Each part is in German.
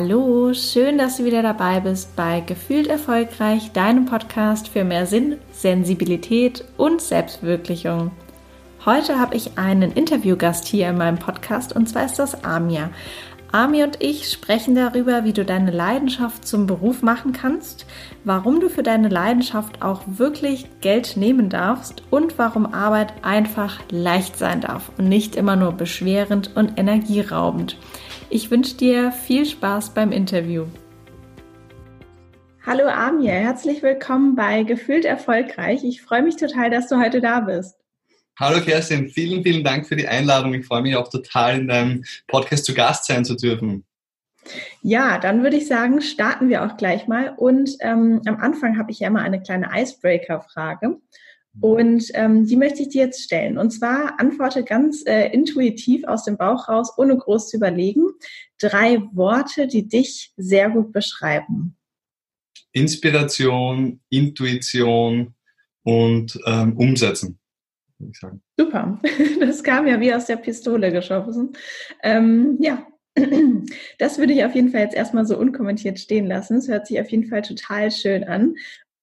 Hallo, schön, dass du wieder dabei bist bei Gefühlt Erfolgreich, deinem Podcast für mehr Sinn, Sensibilität und Selbstverwirklichung. Heute habe ich einen Interviewgast hier in meinem Podcast und zwar ist das Amir. Ami und ich sprechen darüber, wie du deine Leidenschaft zum Beruf machen kannst, warum du für deine Leidenschaft auch wirklich Geld nehmen darfst und warum Arbeit einfach leicht sein darf und nicht immer nur beschwerend und energieraubend. Ich wünsche dir viel Spaß beim Interview. Hallo Amir, herzlich willkommen bei Gefühlt Erfolgreich. Ich freue mich total, dass du heute da bist. Hallo Kerstin, vielen, vielen Dank für die Einladung. Ich freue mich auch total, in deinem Podcast zu Gast sein zu dürfen. Ja, dann würde ich sagen, starten wir auch gleich mal. Und ähm, am Anfang habe ich ja immer eine kleine Icebreaker-Frage. Und ähm, die möchte ich dir jetzt stellen. Und zwar antworte ganz äh, intuitiv aus dem Bauch raus, ohne groß zu überlegen. Drei Worte, die dich sehr gut beschreiben. Inspiration, Intuition und ähm, Umsetzen. Super, das kam ja wie aus der Pistole geschossen. Ähm, ja, das würde ich auf jeden Fall jetzt erstmal so unkommentiert stehen lassen. Es hört sich auf jeden Fall total schön an.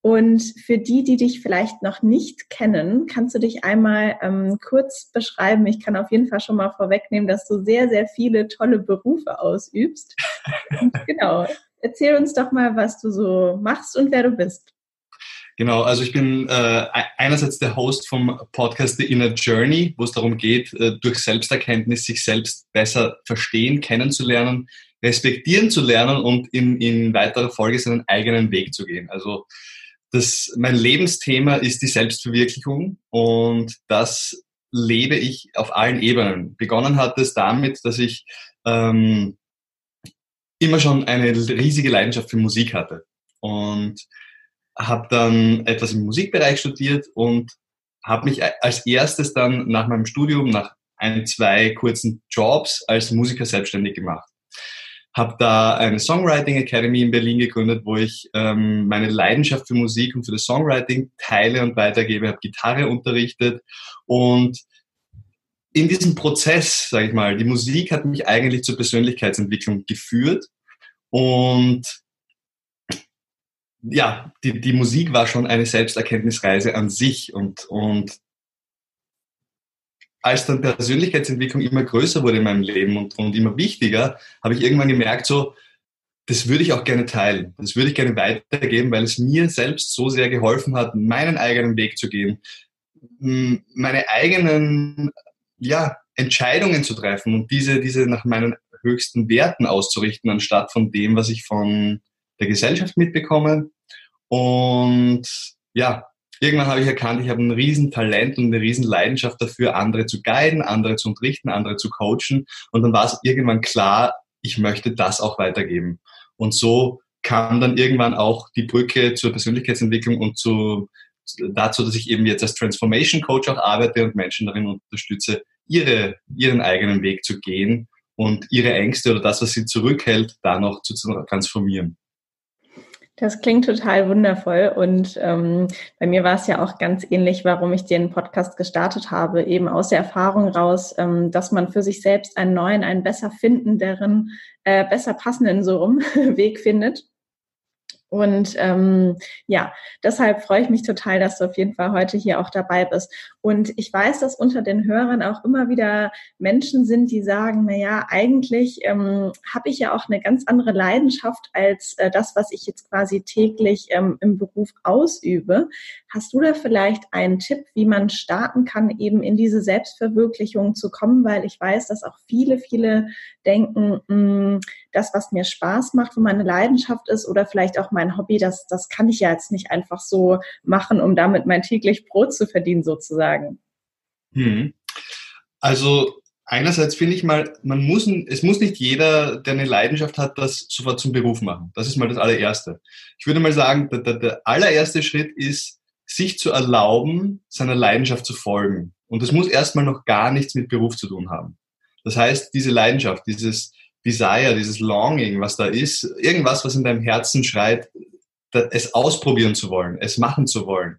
Und für die, die dich vielleicht noch nicht kennen, kannst du dich einmal ähm, kurz beschreiben. Ich kann auf jeden Fall schon mal vorwegnehmen, dass du sehr, sehr viele tolle Berufe ausübst. genau. Erzähl uns doch mal, was du so machst und wer du bist. Genau, also ich bin äh, einerseits der Host vom Podcast The Inner Journey, wo es darum geht, äh, durch Selbsterkenntnis sich selbst besser verstehen, kennenzulernen, respektieren zu lernen und in, in weiterer Folge seinen eigenen Weg zu gehen. Also das, mein Lebensthema ist die Selbstverwirklichung und das lebe ich auf allen Ebenen. Begonnen hat es damit, dass ich ähm, immer schon eine riesige Leidenschaft für Musik hatte und habe dann etwas im Musikbereich studiert und habe mich als erstes dann nach meinem Studium, nach ein, zwei kurzen Jobs als Musiker selbstständig gemacht habe da eine Songwriting Academy in Berlin gegründet, wo ich ähm, meine Leidenschaft für Musik und für das Songwriting teile und weitergebe, habe Gitarre unterrichtet und in diesem Prozess, sage ich mal, die Musik hat mich eigentlich zur Persönlichkeitsentwicklung geführt und ja, die, die Musik war schon eine Selbsterkenntnisreise an sich und, und als dann Persönlichkeitsentwicklung immer größer wurde in meinem Leben und, und immer wichtiger, habe ich irgendwann gemerkt, so, das würde ich auch gerne teilen. Das würde ich gerne weitergeben, weil es mir selbst so sehr geholfen hat, meinen eigenen Weg zu gehen, meine eigenen ja, Entscheidungen zu treffen und diese, diese nach meinen höchsten Werten auszurichten, anstatt von dem, was ich von der Gesellschaft mitbekomme. Und ja, irgendwann habe ich erkannt, ich habe ein Riesentalent und eine Riesenleidenschaft dafür, andere zu guiden, andere zu unterrichten, andere zu coachen. Und dann war es irgendwann klar, ich möchte das auch weitergeben. Und so kam dann irgendwann auch die Brücke zur Persönlichkeitsentwicklung und zu, dazu, dass ich eben jetzt als Transformation Coach auch arbeite und Menschen darin unterstütze, ihre, ihren eigenen Weg zu gehen und ihre Ängste oder das, was sie zurückhält, da noch zu transformieren. Das klingt total wundervoll und ähm, bei mir war es ja auch ganz ähnlich, warum ich den Podcast gestartet habe, eben aus der Erfahrung raus, ähm, dass man für sich selbst einen neuen, einen besser findenderen, äh, besser passenden so rum Weg findet und ähm, ja, deshalb freue ich mich total, dass du auf jeden Fall heute hier auch dabei bist. Und ich weiß, dass unter den Hörern auch immer wieder Menschen sind, die sagen, na ja, eigentlich ähm, habe ich ja auch eine ganz andere Leidenschaft als äh, das, was ich jetzt quasi täglich ähm, im Beruf ausübe. Hast du da vielleicht einen Tipp, wie man starten kann, eben in diese Selbstverwirklichung zu kommen? Weil ich weiß, dass auch viele, viele denken, hm, das, was mir Spaß macht, wo meine Leidenschaft ist oder vielleicht auch mein Hobby, das, das kann ich ja jetzt nicht einfach so machen, um damit mein täglich Brot zu verdienen sozusagen. Hm. Also einerseits finde ich mal, man muss, es muss nicht jeder, der eine Leidenschaft hat, das sofort zum Beruf machen. Das ist mal das allererste. Ich würde mal sagen, der, der, der allererste Schritt ist, sich zu erlauben, seiner Leidenschaft zu folgen. Und das muss erstmal noch gar nichts mit Beruf zu tun haben. Das heißt, diese Leidenschaft, dieses, Desire, dieses Longing, was da ist, irgendwas, was in deinem Herzen schreit, es ausprobieren zu wollen, es machen zu wollen,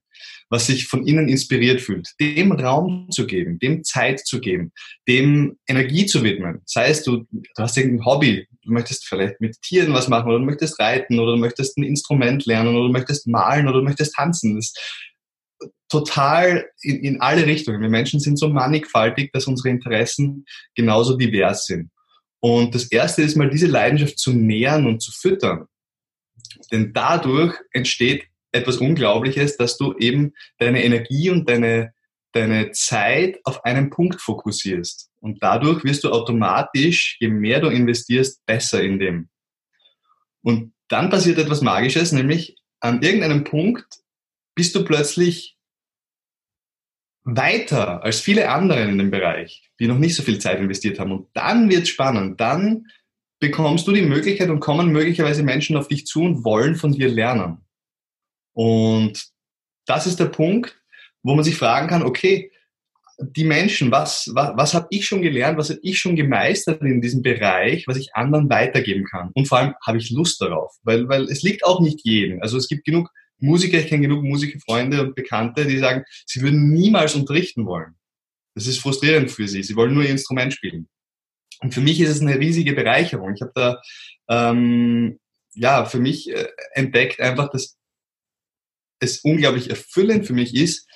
was sich von innen inspiriert fühlt, dem Raum zu geben, dem Zeit zu geben, dem Energie zu widmen. Sei es du, du hast irgendein Hobby, du möchtest vielleicht mit Tieren was machen oder du möchtest reiten oder du möchtest ein Instrument lernen oder du möchtest malen oder du möchtest tanzen. Das ist total in, in alle Richtungen. Wir Menschen sind so mannigfaltig, dass unsere Interessen genauso divers sind. Und das erste ist mal diese Leidenschaft zu nähern und zu füttern. Denn dadurch entsteht etwas Unglaubliches, dass du eben deine Energie und deine, deine Zeit auf einen Punkt fokussierst. Und dadurch wirst du automatisch, je mehr du investierst, besser in dem. Und dann passiert etwas Magisches, nämlich an irgendeinem Punkt bist du plötzlich weiter als viele andere in dem Bereich, die noch nicht so viel Zeit investiert haben. Und dann wird es spannend. Dann bekommst du die Möglichkeit und kommen möglicherweise Menschen auf dich zu und wollen von dir lernen. Und das ist der Punkt, wo man sich fragen kann, okay, die Menschen, was, was, was habe ich schon gelernt, was habe ich schon gemeistert in diesem Bereich, was ich anderen weitergeben kann. Und vor allem habe ich Lust darauf, weil, weil es liegt auch nicht jedem. Also es gibt genug Musiker, ich kenne genug Musikerfreunde und Bekannte, die sagen, sie würden niemals unterrichten wollen. Das ist frustrierend für sie. Sie wollen nur ihr Instrument spielen. Und für mich ist es eine riesige Bereicherung. Ich habe da ähm, ja für mich äh, entdeckt einfach, dass es unglaublich erfüllend für mich ist,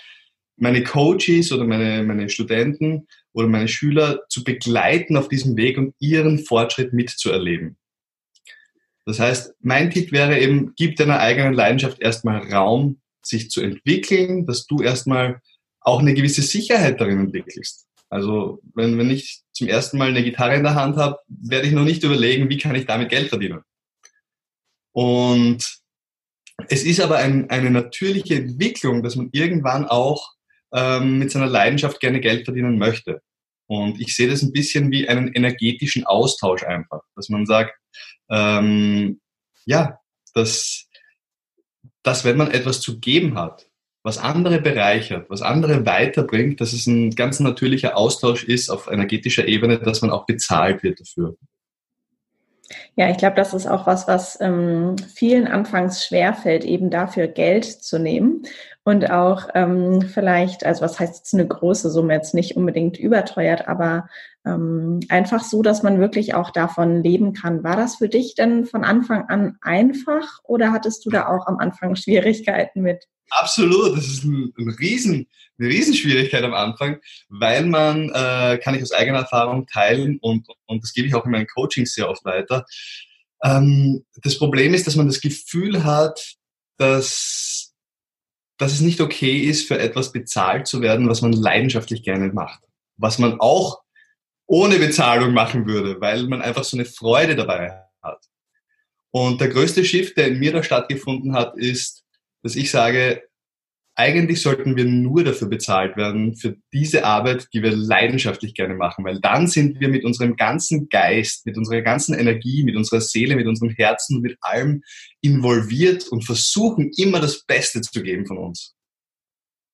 meine Coaches oder meine, meine Studenten oder meine Schüler zu begleiten auf diesem Weg und ihren Fortschritt mitzuerleben. Das heißt, mein Tipp wäre eben, gib deiner eigenen Leidenschaft erstmal Raum, sich zu entwickeln, dass du erstmal auch eine gewisse Sicherheit darin entwickelst. Also wenn, wenn ich zum ersten Mal eine Gitarre in der Hand habe, werde ich noch nicht überlegen, wie kann ich damit Geld verdienen. Und es ist aber ein, eine natürliche Entwicklung, dass man irgendwann auch ähm, mit seiner Leidenschaft gerne Geld verdienen möchte. Und ich sehe das ein bisschen wie einen energetischen Austausch einfach, dass man sagt, ähm, ja, dass, dass wenn man etwas zu geben hat, was andere bereichert, was andere weiterbringt, dass es ein ganz natürlicher Austausch ist auf energetischer Ebene, dass man auch bezahlt wird dafür. Ja, ich glaube, das ist auch was, was ähm, vielen anfangs schwerfällt, eben dafür Geld zu nehmen und auch ähm, vielleicht, also was heißt jetzt eine große Summe, jetzt nicht unbedingt überteuert, aber ähm, einfach so, dass man wirklich auch davon leben kann. War das für dich denn von Anfang an einfach oder hattest du da auch am Anfang Schwierigkeiten mit? Absolut, das ist ein, ein Riesen, eine Riesenschwierigkeit am Anfang, weil man, äh, kann ich aus eigener Erfahrung teilen und, und das gebe ich auch in meinen Coachings sehr oft weiter. Ähm, das Problem ist, dass man das Gefühl hat, dass dass es nicht okay ist, für etwas bezahlt zu werden, was man leidenschaftlich gerne macht. Was man auch ohne Bezahlung machen würde, weil man einfach so eine Freude dabei hat. Und der größte Shift, der in mir da stattgefunden hat, ist, dass ich sage, eigentlich sollten wir nur dafür bezahlt werden, für diese Arbeit, die wir leidenschaftlich gerne machen, weil dann sind wir mit unserem ganzen Geist, mit unserer ganzen Energie, mit unserer Seele, mit unserem Herzen, mit allem involviert und versuchen immer das Beste zu geben von uns.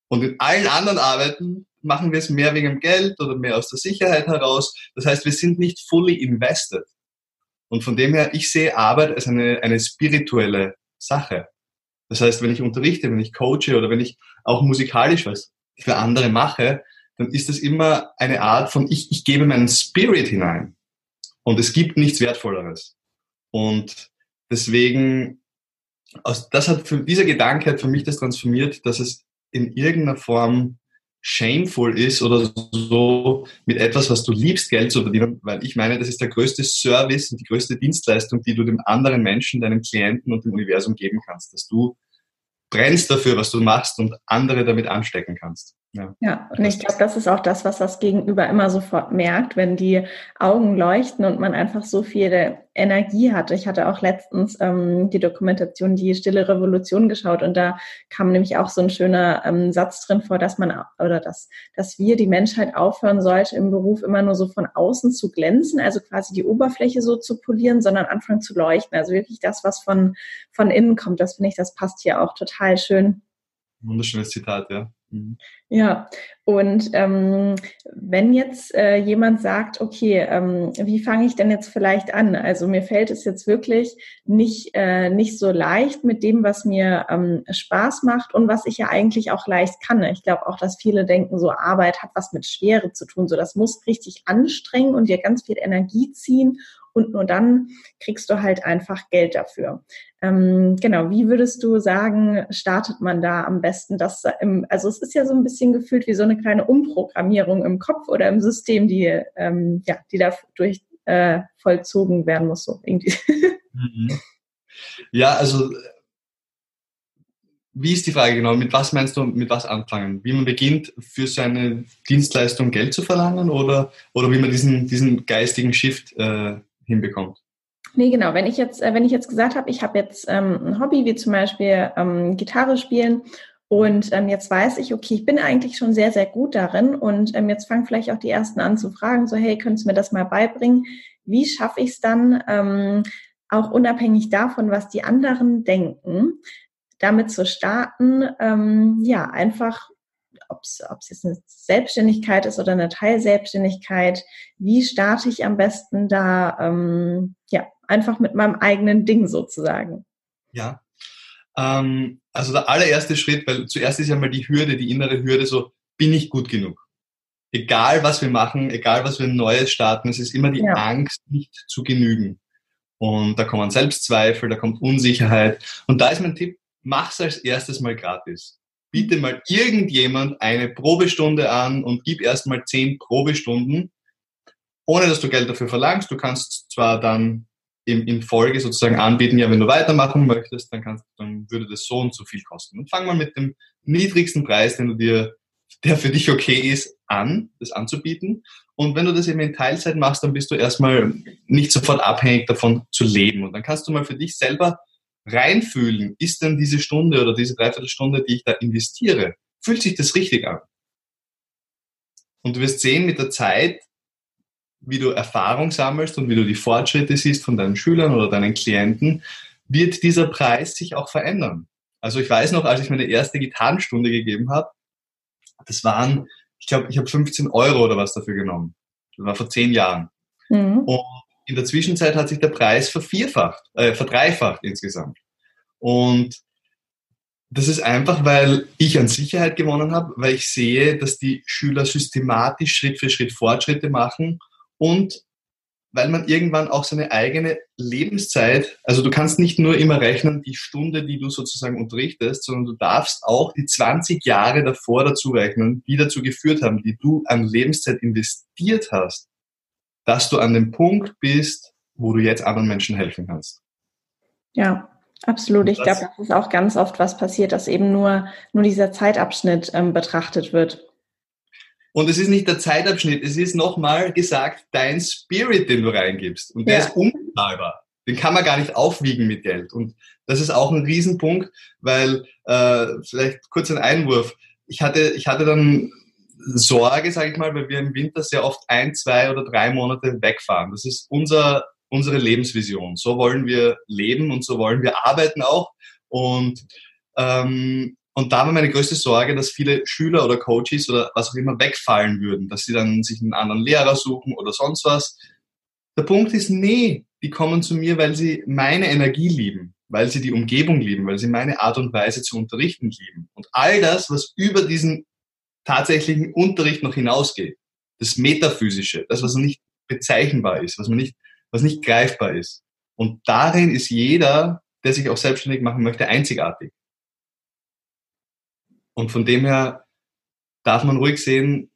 Und in allen anderen Arbeiten machen wir es mehr wegen dem Geld oder mehr aus der Sicherheit heraus. Das heißt, wir sind nicht fully invested. Und von dem her, ich sehe Arbeit als eine, eine spirituelle Sache. Das heißt, wenn ich unterrichte, wenn ich coache oder wenn ich auch musikalisch was für andere mache, dann ist das immer eine Art von, ich, ich gebe meinen Spirit hinein. Und es gibt nichts Wertvolleres. Und deswegen, das hat für, dieser Gedanke hat für mich das transformiert, dass es in irgendeiner Form shameful ist oder so mit etwas, was du liebst, Geld zu verdienen, weil ich meine, das ist der größte Service und die größte Dienstleistung, die du dem anderen Menschen, deinem Klienten und dem Universum geben kannst, dass du brennst dafür, was du machst und andere damit anstecken kannst. Ja, ja und ich glaube, das ist auch das, was das Gegenüber immer sofort merkt, wenn die Augen leuchten und man einfach so viel Energie hat. Ich hatte auch letztens ähm, die Dokumentation Die Stille Revolution geschaut und da kam nämlich auch so ein schöner ähm, Satz drin vor, dass man oder dass, dass wir die Menschheit aufhören sollte, im Beruf immer nur so von außen zu glänzen, also quasi die Oberfläche so zu polieren, sondern anfangen zu leuchten. Also wirklich das, was von, von innen kommt. Das finde ich, das passt hier auch total schön. Wunderschönes Zitat, ja. Mhm. Ja, und ähm, wenn jetzt äh, jemand sagt, okay, ähm, wie fange ich denn jetzt vielleicht an? Also mir fällt es jetzt wirklich nicht, äh, nicht so leicht mit dem, was mir ähm, Spaß macht und was ich ja eigentlich auch leicht kann. Ich glaube auch, dass viele denken, so Arbeit hat was mit Schwere zu tun. So, das muss richtig anstrengen und dir ganz viel Energie ziehen und nur dann kriegst du halt einfach Geld dafür. Ähm, genau, wie würdest du sagen, startet man da am besten? Das, im, also es ist ja so ein bisschen gefühlt wie so eine kleine Umprogrammierung im Kopf oder im System, die, ähm, ja, die da durch äh, vollzogen werden muss, so irgendwie. Mhm. Ja, also wie ist die Frage genau? Mit was meinst du, mit was anfangen? Wie man beginnt, für seine Dienstleistung Geld zu verlangen oder, oder wie man diesen, diesen geistigen Shift äh, hinbekommt? Nee, genau. Wenn ich jetzt, äh, wenn ich jetzt gesagt habe, ich habe jetzt ähm, ein Hobby, wie zum Beispiel ähm, Gitarre spielen und ähm, jetzt weiß ich, okay, ich bin eigentlich schon sehr, sehr gut darin und ähm, jetzt fangen vielleicht auch die Ersten an zu fragen, so hey, könntest du mir das mal beibringen? Wie schaffe ich es dann, ähm, auch unabhängig davon, was die anderen denken, damit zu starten, ähm, ja, einfach, ob es jetzt eine Selbstständigkeit ist oder eine Teilselbstständigkeit, wie starte ich am besten da, ähm, ja, einfach mit meinem eigenen Ding sozusagen. Ja, ähm, also der allererste Schritt, weil zuerst ist ja mal die Hürde, die innere Hürde, so, bin ich gut genug? Egal was wir machen, egal was wir Neues starten, es ist immer die ja. Angst, nicht zu genügen. Und da kommen Selbstzweifel, da kommt Unsicherheit. Und da ist mein Tipp, mach's als erstes mal gratis. Biete mal irgendjemand eine Probestunde an und gib erstmal zehn Probestunden, ohne dass du Geld dafür verlangst. Du kannst zwar dann in, in Folge sozusagen anbieten, ja, wenn du weitermachen möchtest, dann, kannst, dann würde das so und so viel kosten. Und fang mal mit dem niedrigsten Preis, den du dir, der für dich okay ist, an, das anzubieten. Und wenn du das eben in Teilzeit machst, dann bist du erstmal nicht sofort abhängig davon zu leben. Und dann kannst du mal für dich selber reinfühlen, ist denn diese Stunde oder diese Dreiviertelstunde, die ich da investiere, fühlt sich das richtig an? Und du wirst sehen mit der Zeit, wie du Erfahrung sammelst und wie du die Fortschritte siehst von deinen Schülern oder deinen Klienten, wird dieser Preis sich auch verändern. Also ich weiß noch, als ich meine erste Gitarrenstunde gegeben habe, das waren, ich glaube, ich habe 15 Euro oder was dafür genommen. Das war vor zehn Jahren. Mhm. Und in der Zwischenzeit hat sich der Preis vervierfacht, äh, verdreifacht insgesamt. Und das ist einfach, weil ich an Sicherheit gewonnen habe, weil ich sehe, dass die Schüler systematisch Schritt für Schritt Fortschritte machen und weil man irgendwann auch seine eigene Lebenszeit, also du kannst nicht nur immer rechnen die Stunde, die du sozusagen unterrichtest, sondern du darfst auch die 20 Jahre davor dazu rechnen, die dazu geführt haben, die du an Lebenszeit investiert hast dass du an dem Punkt bist, wo du jetzt anderen Menschen helfen kannst. Ja, absolut. Ich glaube, das ist auch ganz oft was passiert, dass eben nur, nur dieser Zeitabschnitt ähm, betrachtet wird. Und es ist nicht der Zeitabschnitt, es ist nochmal gesagt, dein Spirit, den du reingibst. Und der ja. ist unbezahlbar. Den kann man gar nicht aufwiegen mit Geld. Und das ist auch ein Riesenpunkt, weil, äh, vielleicht kurz ein Einwurf. Ich hatte, ich hatte dann Sorge, sage ich mal, weil wir im Winter sehr oft ein, zwei oder drei Monate wegfahren. Das ist unser, unsere Lebensvision. So wollen wir leben und so wollen wir arbeiten auch. Und, ähm, und da war meine größte Sorge, dass viele Schüler oder Coaches oder was auch immer wegfallen würden, dass sie dann sich einen anderen Lehrer suchen oder sonst was. Der Punkt ist, nee, die kommen zu mir, weil sie meine Energie lieben, weil sie die Umgebung lieben, weil sie meine Art und Weise zu unterrichten lieben. Und all das, was über diesen tatsächlichen Unterricht noch hinausgeht. Das Metaphysische, das, was nicht bezeichnbar ist, was man nicht, was nicht greifbar ist. Und darin ist jeder, der sich auch selbstständig machen möchte, einzigartig. Und von dem her darf man ruhig sehen,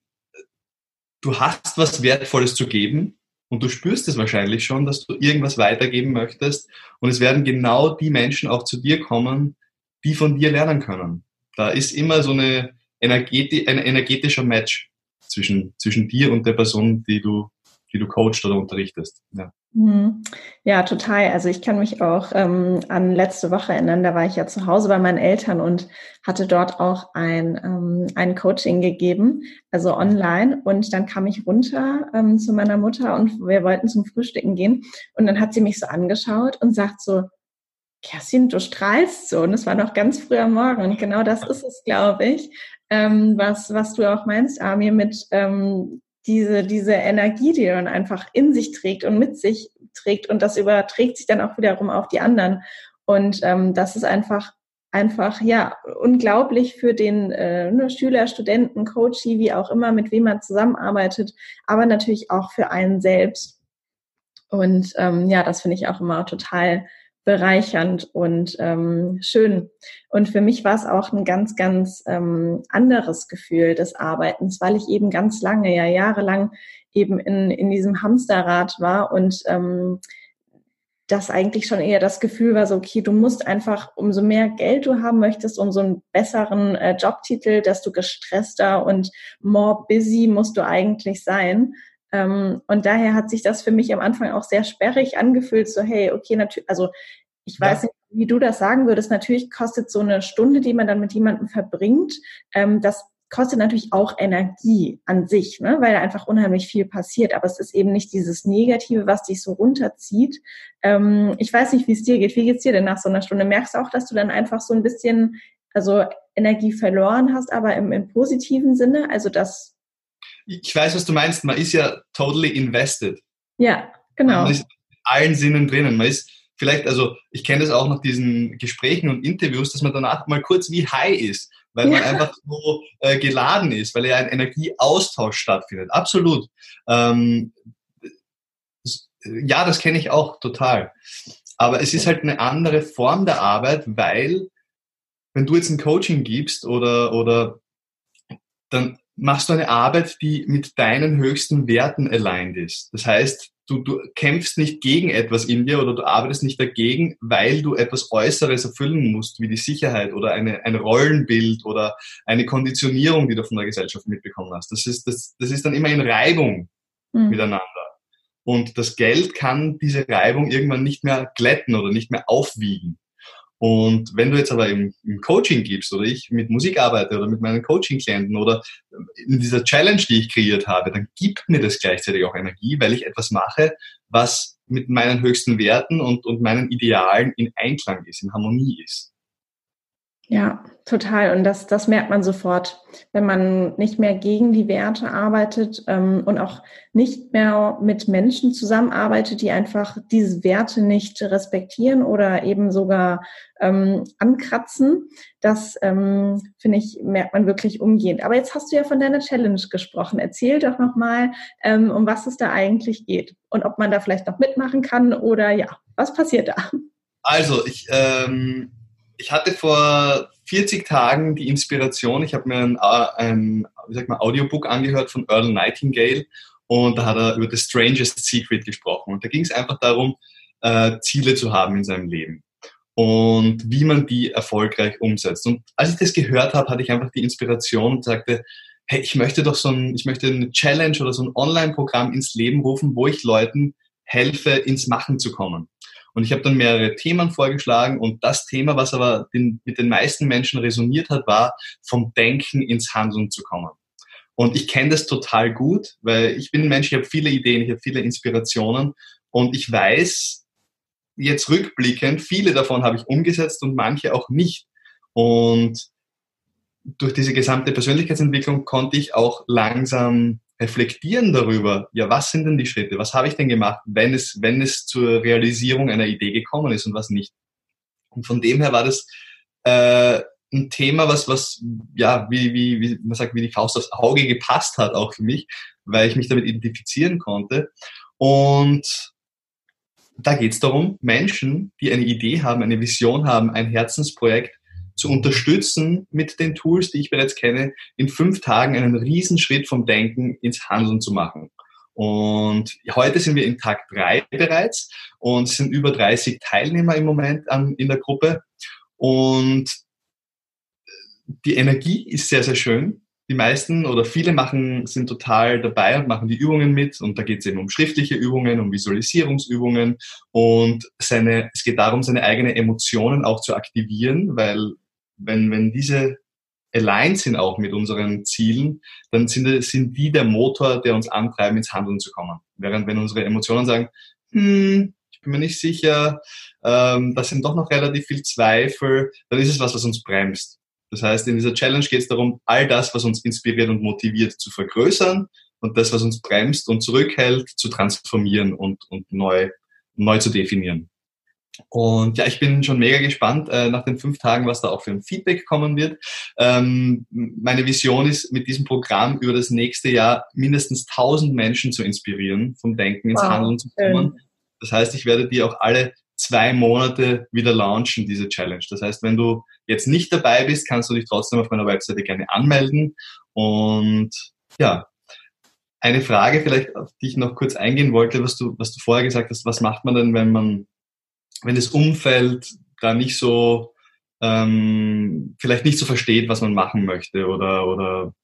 du hast was Wertvolles zu geben und du spürst es wahrscheinlich schon, dass du irgendwas weitergeben möchtest. Und es werden genau die Menschen auch zu dir kommen, die von dir lernen können. Da ist immer so eine, energeti ein energetischer Match zwischen, zwischen dir und der Person, die du, die du coachst oder unterrichtest. Ja. Mhm. Ja, total. Also ich kann mich auch ähm, an letzte Woche erinnern, da war ich ja zu Hause bei meinen Eltern und hatte dort auch ein, ähm, ein Coaching gegeben, also online. Und dann kam ich runter ähm, zu meiner Mutter und wir wollten zum Frühstücken gehen. Und dann hat sie mich so angeschaut und sagt so, Kerstin, du strahlst so. Und es war noch ganz früh am Morgen. Und genau das ist es, glaube ich ähm, was, was du auch meinst, Amir, mit ähm, diese, diese Energie, die dann einfach in sich trägt und mit sich trägt und das überträgt sich dann auch wiederum auf die anderen. Und ähm, das ist einfach einfach ja unglaublich für den äh, ne, Schüler, Studenten, Coach, wie auch immer, mit wem man zusammenarbeitet, aber natürlich auch für einen selbst. Und ähm, ja, das finde ich auch immer total bereichernd und ähm, schön. Und für mich war es auch ein ganz, ganz ähm, anderes Gefühl des Arbeitens, weil ich eben ganz lange, ja jahrelang eben in, in diesem Hamsterrad war und ähm, das eigentlich schon eher das Gefühl war, so, okay, du musst einfach, umso mehr Geld du haben möchtest, umso einen besseren äh, Jobtitel, desto gestresster und more busy musst du eigentlich sein. Ähm, und daher hat sich das für mich am Anfang auch sehr sperrig angefühlt, so, hey, okay, natürlich, also ich weiß ja. nicht, wie du das sagen würdest, natürlich kostet so eine Stunde, die man dann mit jemandem verbringt, ähm, das kostet natürlich auch Energie an sich, ne? weil da einfach unheimlich viel passiert. Aber es ist eben nicht dieses Negative, was dich so runterzieht. Ähm, ich weiß nicht, wie es dir geht. Wie geht's dir denn nach so einer Stunde? Merkst du auch, dass du dann einfach so ein bisschen, also Energie verloren hast, aber im, im positiven Sinne? Also das. Ich weiß, was du meinst. Man ist ja totally invested. Ja, genau. Man ist in allen Sinnen drinnen. Man ist vielleicht, also ich kenne das auch nach diesen Gesprächen und Interviews, dass man danach mal kurz wie high ist weil man ja. einfach so äh, geladen ist, weil ja ein Energieaustausch stattfindet. Absolut. Ähm, ja, das kenne ich auch total. Aber es ist halt eine andere Form der Arbeit, weil wenn du jetzt ein Coaching gibst oder, oder dann machst du eine Arbeit, die mit deinen höchsten Werten aligned ist. Das heißt, du, du kämpfst nicht gegen etwas in dir oder du arbeitest nicht dagegen, weil du etwas Äußeres erfüllen musst, wie die Sicherheit oder eine, ein Rollenbild oder eine Konditionierung, die du von der Gesellschaft mitbekommen hast. Das ist, das, das ist dann immer in Reibung mhm. miteinander. Und das Geld kann diese Reibung irgendwann nicht mehr glätten oder nicht mehr aufwiegen. Und wenn du jetzt aber im, im, Coaching gibst oder ich mit Musik arbeite oder mit meinen Coaching-Klienten oder in dieser Challenge, die ich kreiert habe, dann gibt mir das gleichzeitig auch Energie, weil ich etwas mache, was mit meinen höchsten Werten und, und meinen Idealen in Einklang ist, in Harmonie ist. Ja, total. Und das, das merkt man sofort, wenn man nicht mehr gegen die Werte arbeitet ähm, und auch nicht mehr mit Menschen zusammenarbeitet, die einfach diese Werte nicht respektieren oder eben sogar ähm, ankratzen. Das, ähm, finde ich, merkt man wirklich umgehend. Aber jetzt hast du ja von deiner Challenge gesprochen. Erzähl doch nochmal, ähm, um was es da eigentlich geht und ob man da vielleicht noch mitmachen kann oder ja, was passiert da? Also, ich, ähm ich hatte vor 40 Tagen die Inspiration, ich habe mir ein, ein wie sagt man, Audiobook angehört von Earl Nightingale und da hat er über The Strangest Secret gesprochen. Und da ging es einfach darum, äh, Ziele zu haben in seinem Leben und wie man die erfolgreich umsetzt. Und als ich das gehört habe, hatte ich einfach die Inspiration und sagte, hey, ich möchte doch so ein, ich möchte eine Challenge oder so ein Online-Programm ins Leben rufen, wo ich Leuten helfe, ins Machen zu kommen. Und ich habe dann mehrere Themen vorgeschlagen und das Thema, was aber den, mit den meisten Menschen resoniert hat, war vom Denken ins Handeln zu kommen. Und ich kenne das total gut, weil ich bin ein Mensch, ich habe viele Ideen, ich habe viele Inspirationen und ich weiß jetzt rückblickend, viele davon habe ich umgesetzt und manche auch nicht. Und durch diese gesamte Persönlichkeitsentwicklung konnte ich auch langsam reflektieren darüber, ja, was sind denn die Schritte, was habe ich denn gemacht, wenn es, wenn es zur Realisierung einer Idee gekommen ist und was nicht. Und von dem her war das äh, ein Thema, was, was ja, wie, wie, wie man sagt, wie die Faust aufs Auge gepasst hat, auch für mich, weil ich mich damit identifizieren konnte. Und da geht es darum, Menschen, die eine Idee haben, eine Vision haben, ein Herzensprojekt, zu unterstützen mit den Tools, die ich bereits kenne, in fünf Tagen einen Riesenschritt vom Denken ins Handeln zu machen. Und heute sind wir in Tag drei bereits und sind über 30 Teilnehmer im Moment an, in der Gruppe. Und die Energie ist sehr, sehr schön. Die meisten oder viele machen, sind total dabei und machen die Übungen mit. Und da geht es eben um schriftliche Übungen, um Visualisierungsübungen. Und seine, es geht darum, seine eigenen Emotionen auch zu aktivieren, weil wenn, wenn diese aligned sind auch mit unseren Zielen, dann sind, sind die der Motor, der uns antreiben, ins Handeln zu kommen. Während wenn unsere Emotionen sagen, hm, ich bin mir nicht sicher, ähm, da sind doch noch relativ viel Zweifel, dann ist es was, was uns bremst. Das heißt, in dieser Challenge geht es darum, all das, was uns inspiriert und motiviert, zu vergrößern und das, was uns bremst und zurückhält, zu transformieren und, und neu, neu zu definieren. Und ja, ich bin schon mega gespannt äh, nach den fünf Tagen, was da auch für ein Feedback kommen wird. Ähm, meine Vision ist, mit diesem Programm über das nächste Jahr mindestens 1000 Menschen zu inspirieren, vom Denken ins wow, Handeln zu kommen. Das heißt, ich werde die auch alle zwei Monate wieder launchen, diese Challenge. Das heißt, wenn du jetzt nicht dabei bist, kannst du dich trotzdem auf meiner Webseite gerne anmelden. Und ja, eine Frage vielleicht, auf die ich noch kurz eingehen wollte, was du, was du vorher gesagt hast, was macht man denn, wenn man, wenn das Umfeld da nicht so, ähm, vielleicht nicht so versteht, was man machen möchte oder, oder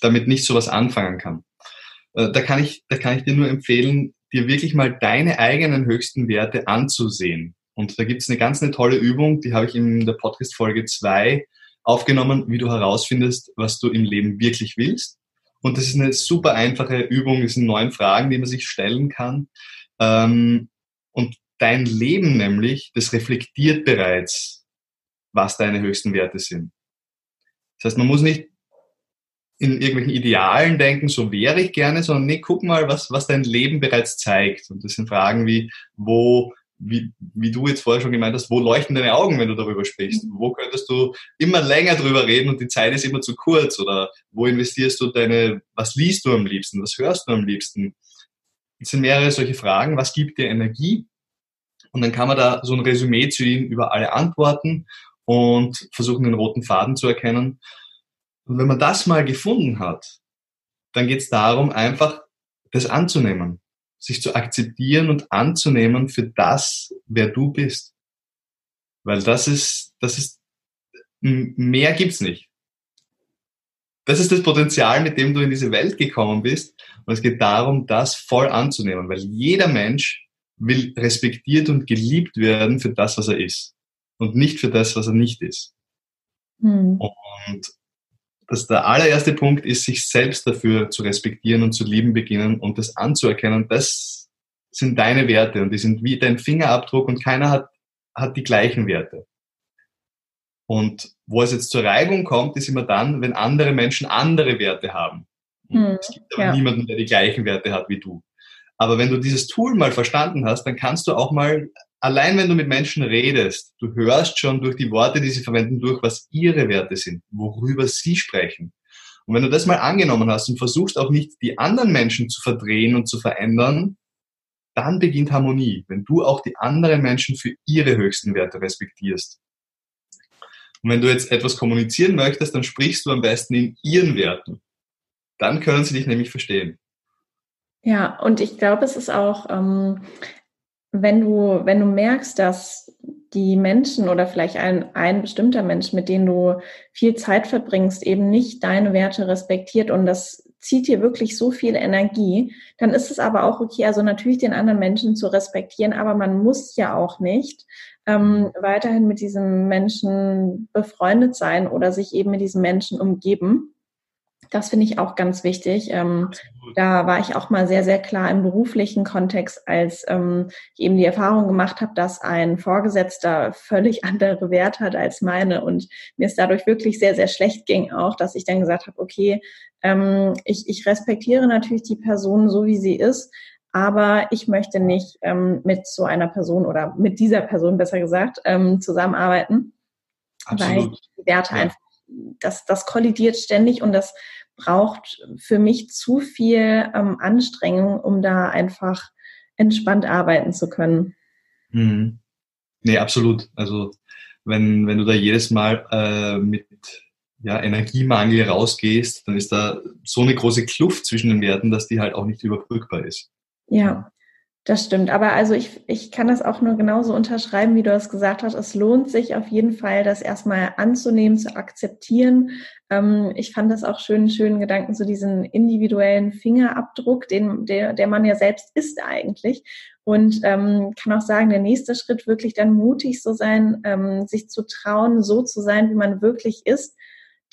damit nicht so was anfangen kann. Äh, da kann ich, da kann ich dir nur empfehlen, dir wirklich mal deine eigenen höchsten Werte anzusehen. Und da gibt es eine ganz eine tolle Übung, die habe ich in der Podcast-Folge 2 aufgenommen, wie du herausfindest, was du im Leben wirklich willst. Und das ist eine super einfache Übung, es sind neun Fragen, die man sich stellen kann. Ähm, dein Leben nämlich, das reflektiert bereits, was deine höchsten Werte sind. Das heißt, man muss nicht in irgendwelchen Idealen denken, so wäre ich gerne, sondern nee, guck mal, was, was dein Leben bereits zeigt. Und das sind Fragen wie, wo, wie, wie du jetzt vorher schon gemeint hast, wo leuchten deine Augen, wenn du darüber sprichst? Wo könntest du immer länger drüber reden und die Zeit ist immer zu kurz? Oder wo investierst du deine, was liest du am liebsten? Was hörst du am liebsten? Es sind mehrere solche Fragen. Was gibt dir Energie? Und dann kann man da so ein Resümee ziehen über alle Antworten und versuchen, den roten Faden zu erkennen. Und wenn man das mal gefunden hat, dann geht es darum, einfach das anzunehmen, sich zu akzeptieren und anzunehmen für das, wer du bist. Weil das ist, das ist, mehr gibt's nicht. Das ist das Potenzial, mit dem du in diese Welt gekommen bist. Und es geht darum, das voll anzunehmen, weil jeder Mensch will respektiert und geliebt werden für das, was er ist. Und nicht für das, was er nicht ist. Hm. Und dass der allererste Punkt ist, sich selbst dafür zu respektieren und zu lieben beginnen und das anzuerkennen. Das sind deine Werte und die sind wie dein Fingerabdruck und keiner hat, hat die gleichen Werte. Und wo es jetzt zur Reibung kommt, ist immer dann, wenn andere Menschen andere Werte haben. Hm, es gibt aber ja. niemanden, der die gleichen Werte hat wie du. Aber wenn du dieses Tool mal verstanden hast, dann kannst du auch mal allein wenn du mit Menschen redest, du hörst schon durch die Worte, die sie verwenden, durch, was ihre Werte sind, worüber sie sprechen. Und wenn du das mal angenommen hast und versuchst auch nicht die anderen Menschen zu verdrehen und zu verändern, dann beginnt Harmonie, wenn du auch die anderen Menschen für ihre höchsten Werte respektierst. Und wenn du jetzt etwas kommunizieren möchtest, dann sprichst du am besten in ihren Werten. Dann können sie dich nämlich verstehen. Ja, und ich glaube, es ist auch ähm, wenn du, wenn du merkst, dass die Menschen oder vielleicht ein, ein bestimmter Mensch, mit dem du viel Zeit verbringst, eben nicht deine Werte respektiert und das zieht dir wirklich so viel Energie, dann ist es aber auch okay, also natürlich den anderen Menschen zu respektieren, aber man muss ja auch nicht ähm, weiterhin mit diesem Menschen befreundet sein oder sich eben mit diesen Menschen umgeben. Das finde ich auch ganz wichtig. Ähm, da war ich auch mal sehr, sehr klar im beruflichen Kontext, als ähm, ich eben die Erfahrung gemacht habe, dass ein Vorgesetzter völlig andere Werte hat als meine und mir es dadurch wirklich sehr, sehr schlecht ging auch, dass ich dann gesagt habe, okay, ähm, ich, ich respektiere natürlich die Person so, wie sie ist, aber ich möchte nicht ähm, mit so einer Person oder mit dieser Person besser gesagt ähm, zusammenarbeiten, Absolut. weil die Werte ja. einfach das, das kollidiert ständig und das braucht für mich zu viel ähm, Anstrengung, um da einfach entspannt arbeiten zu können. Mhm. Nee, absolut. Also wenn, wenn du da jedes Mal äh, mit ja, Energiemangel rausgehst, dann ist da so eine große Kluft zwischen den Werten, dass die halt auch nicht überbrückbar ist. Ja, das stimmt. Aber also ich, ich kann das auch nur genauso unterschreiben, wie du es gesagt hast. Es lohnt sich auf jeden Fall, das erstmal anzunehmen, zu akzeptieren. Ähm, ich fand das auch schön, schönen Gedanken zu so diesen individuellen Fingerabdruck, den, der, der man ja selbst ist eigentlich. Und ähm, kann auch sagen, der nächste Schritt wirklich dann mutig so sein, ähm, sich zu trauen, so zu sein, wie man wirklich ist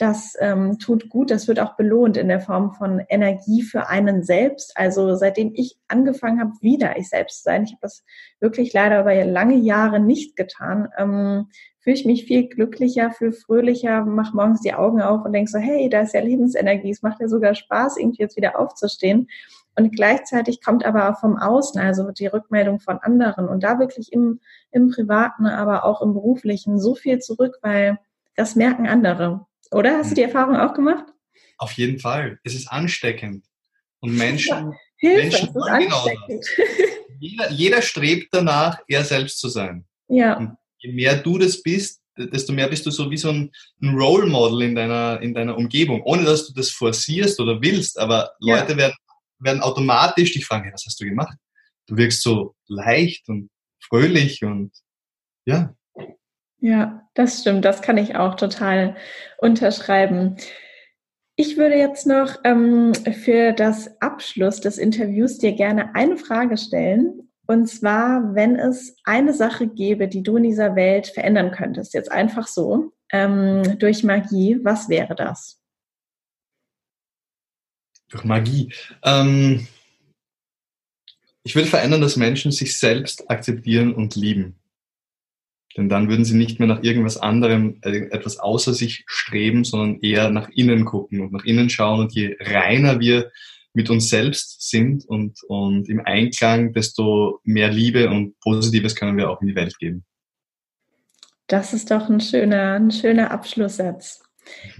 das ähm, tut gut, das wird auch belohnt in der Form von Energie für einen selbst. Also seitdem ich angefangen habe, wieder ich selbst zu sein, ich habe das wirklich leider über lange Jahre nicht getan, ähm, fühle ich mich viel glücklicher, viel fröhlicher, mache morgens die Augen auf und denke so, hey, da ist ja Lebensenergie, es macht ja sogar Spaß, irgendwie jetzt wieder aufzustehen. Und gleichzeitig kommt aber auch vom Außen, also die Rückmeldung von anderen und da wirklich im, im Privaten, aber auch im beruflichen so viel zurück, weil das merken andere. Oder? Hast du die Erfahrung auch gemacht? Auf jeden Fall. Es ist ansteckend. Und Menschen, ja, Hilfe, Menschen wollen genau das. Jeder, jeder strebt danach, er selbst zu sein. Ja. Und je mehr du das bist, desto mehr bist du so wie so ein, ein Role Model in deiner, in deiner Umgebung, ohne dass du das forcierst oder willst. Aber Leute ja. werden, werden automatisch dich fragen, hey, was hast du gemacht? Du wirkst so leicht und fröhlich und ja. Ja, das stimmt. Das kann ich auch total unterschreiben. Ich würde jetzt noch ähm, für das Abschluss des Interviews dir gerne eine Frage stellen. Und zwar, wenn es eine Sache gäbe, die du in dieser Welt verändern könntest, jetzt einfach so, ähm, durch Magie, was wäre das? Durch Magie. Ähm, ich würde verändern, dass Menschen sich selbst akzeptieren und lieben. Denn dann würden sie nicht mehr nach irgendwas anderem, äh, etwas außer sich streben, sondern eher nach innen gucken und nach innen schauen. Und je reiner wir mit uns selbst sind und, und im Einklang, desto mehr Liebe und Positives können wir auch in die Welt geben. Das ist doch ein schöner, ein schöner Abschlusssatz.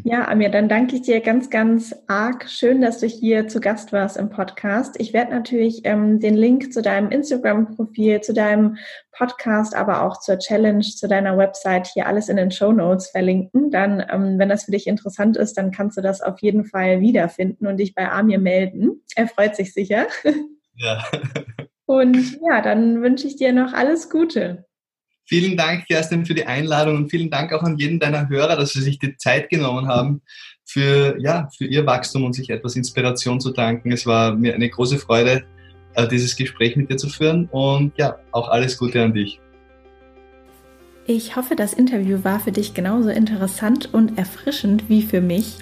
Ja, Amir, dann danke ich dir ganz, ganz arg. Schön, dass du hier zu Gast warst im Podcast. Ich werde natürlich ähm, den Link zu deinem Instagram-Profil, zu deinem Podcast, aber auch zur Challenge, zu deiner Website hier alles in den Show Notes verlinken. Dann, ähm, wenn das für dich interessant ist, dann kannst du das auf jeden Fall wiederfinden und dich bei Amir melden. Er freut sich sicher. Ja. Und ja, dann wünsche ich dir noch alles Gute. Vielen Dank, Kerstin, für die Einladung und vielen Dank auch an jeden deiner Hörer, dass sie sich die Zeit genommen haben, für, ja, für ihr Wachstum und sich etwas Inspiration zu danken. Es war mir eine große Freude, äh, dieses Gespräch mit dir zu führen und ja, auch alles Gute an dich. Ich hoffe, das Interview war für dich genauso interessant und erfrischend wie für mich.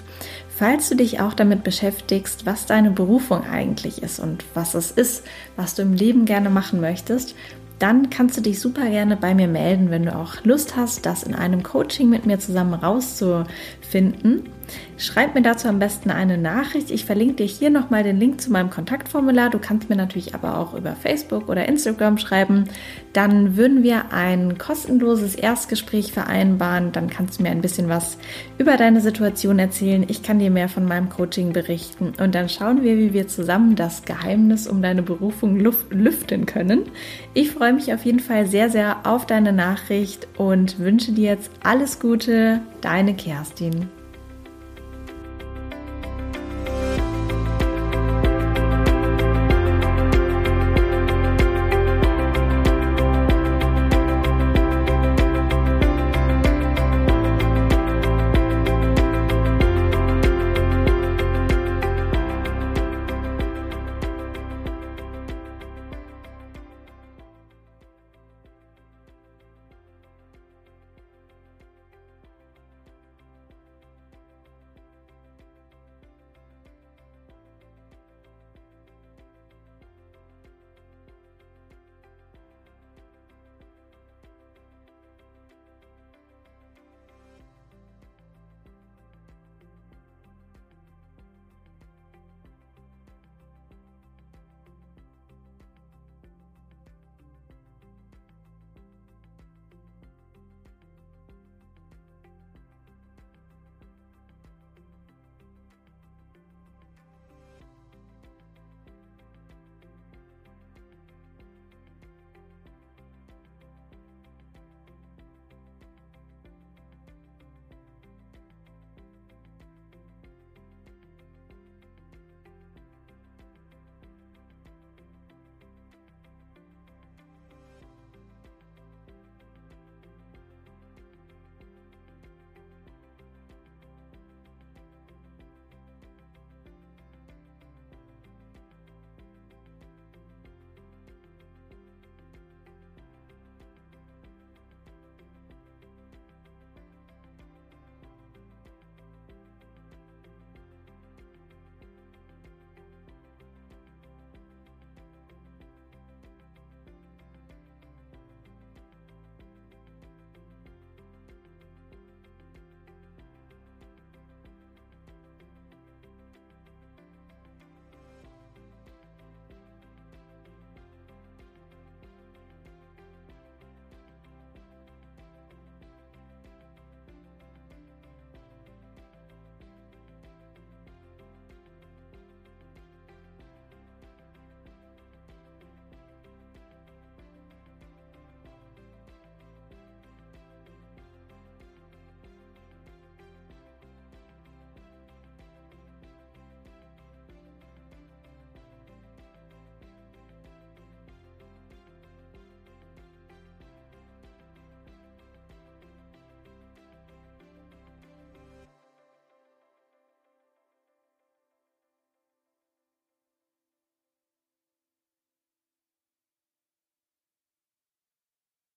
Falls du dich auch damit beschäftigst, was deine Berufung eigentlich ist und was es ist, was du im Leben gerne machen möchtest, dann kannst du dich super gerne bei mir melden, wenn du auch Lust hast, das in einem Coaching mit mir zusammen rauszufinden. Schreib mir dazu am besten eine Nachricht. Ich verlinke dir hier nochmal den Link zu meinem Kontaktformular. Du kannst mir natürlich aber auch über Facebook oder Instagram schreiben. Dann würden wir ein kostenloses Erstgespräch vereinbaren. Dann kannst du mir ein bisschen was über deine Situation erzählen. Ich kann dir mehr von meinem Coaching berichten. Und dann schauen wir, wie wir zusammen das Geheimnis um deine Berufung lüften können. Ich freue mich auf jeden Fall sehr, sehr auf deine Nachricht und wünsche dir jetzt alles Gute. Deine Kerstin.